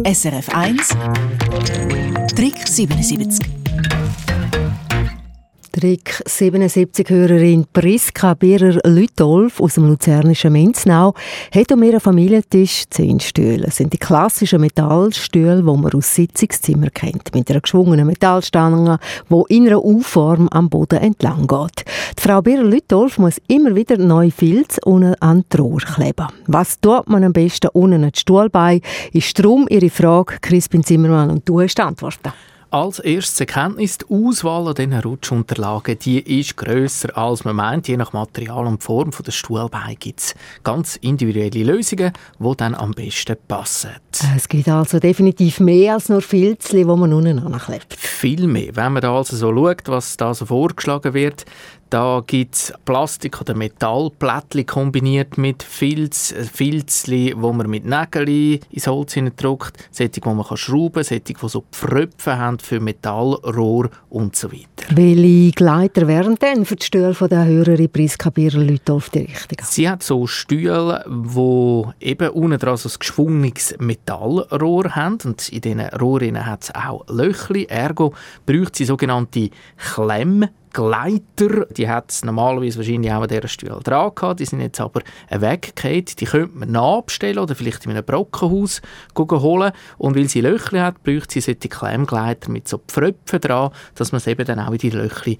SRF 1 Trick 77 Trick 77 Hörerin Priska Bierer-Lütolf aus dem luzernischen Menznau hat um ihren Familientisch zehn Stühle. Das sind die klassischen Metallstühle, die man aus Sitzungszimmern kennt, mit einer geschwungenen Metallstange, die in einer U-Form am Boden entlang geht. Die Frau Bierer-Lütolf muss immer wieder neue Filz unten an die Rohr kleben. Was tut man am besten unten an die Stuhlbein? Ist darum ihre Frage, Crispin Zimmermann, und du hast Antworten. Als erstes Erkenntnis, die Auswahl an diesen Rutschunterlagen die ist grösser als man meint. Je nach Material und Form der Stuhlbeine gibt es ganz individuelle Lösungen, die dann am besten passen. Es gibt also definitiv mehr als nur Filzli, die man unten anklebt. Viel mehr. Wenn man da also so schaut, was da so vorgeschlagen wird, da gibt es Plastik- oder Metallplättchen kombiniert mit Filz, äh, Filzli, wo man mit Nägeln ins Holz drückt, solche, wo man schrauben kann, solche, die so Pfröpfe haben für Metallrohr und so weiter. Welche Gleiter wären denn für die Stühle der Hörerin Priska Bierler-Lütolf die richtigen? Sie hat so Stühle, wo eben unten dran so ein geschwungenes Metallrohr haben und in diesen Rohren hat es auch Löchli. Ergo braucht sie sogenannte Klemm Gleiter, die hat es normalerweise wahrscheinlich auch an dieser Stuhl dran gehabt, die sind jetzt aber weggefallen. Die könnte man nachbestellen oder vielleicht in einem Brockenhaus holen und weil sie Löcher hat, braucht sie solche Klemmgleiter mit so Pfröpfen dran, dass man es eben dann auch in die Löcher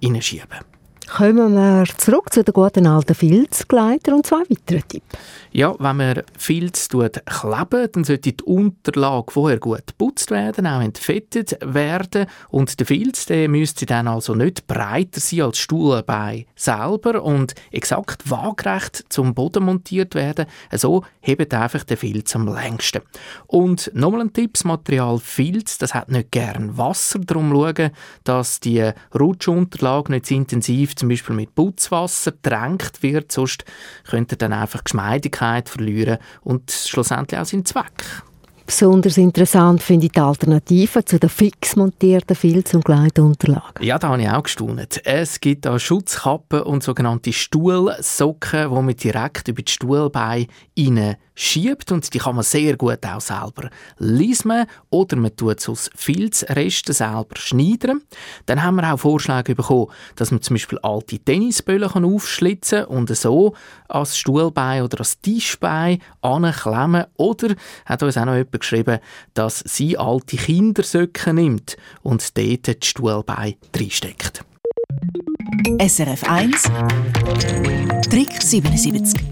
hineinschieben kann. Kommen wir zurück zu den guten alten Filzgleiter und zwei weitere Tipps. Ja, wenn man Filz kleben, dann sollte die Unterlage vorher gut geputzt werden, auch entfettet werden und der Filz der müsste dann also nicht breiter sein als Stuhlbein selber und exakt waagerecht zum Boden montiert werden. So hebt einfach der Filz am längsten. Und nochmal ein Tipp, das Material Filz, das hat nicht gern Wasser, darum schauen, dass die Rutschunterlage nicht zu intensiv zum Beispiel mit Putzwasser tränkt wird, sonst könnte dann einfach Geschmeidigkeit verlieren und schlussendlich auch seinen Zweck. Besonders interessant finde ich die Alternative zu den fix montierten Filz- und Gleitunterlagen. Ja, da habe ich auch gestaunt. Es gibt da Schutzkappen und sogenannte Stuhlsocken, die man direkt über die Stuhlbeine schiebt und die kann man sehr gut auch selber lismen oder man tut es aus Filzresten selber schneiden. Dann haben wir auch Vorschläge bekommen, dass man zum Beispiel alte Tennisbälle aufschlitzen kann und so als Stuhlbein oder als Tischbein anklemmen. Oder hat uns auch noch jemand geschrieben, dass sie alte Kindersöcke nimmt und dort die Stuhlbein reinsteckt. SRF 1 Trick 77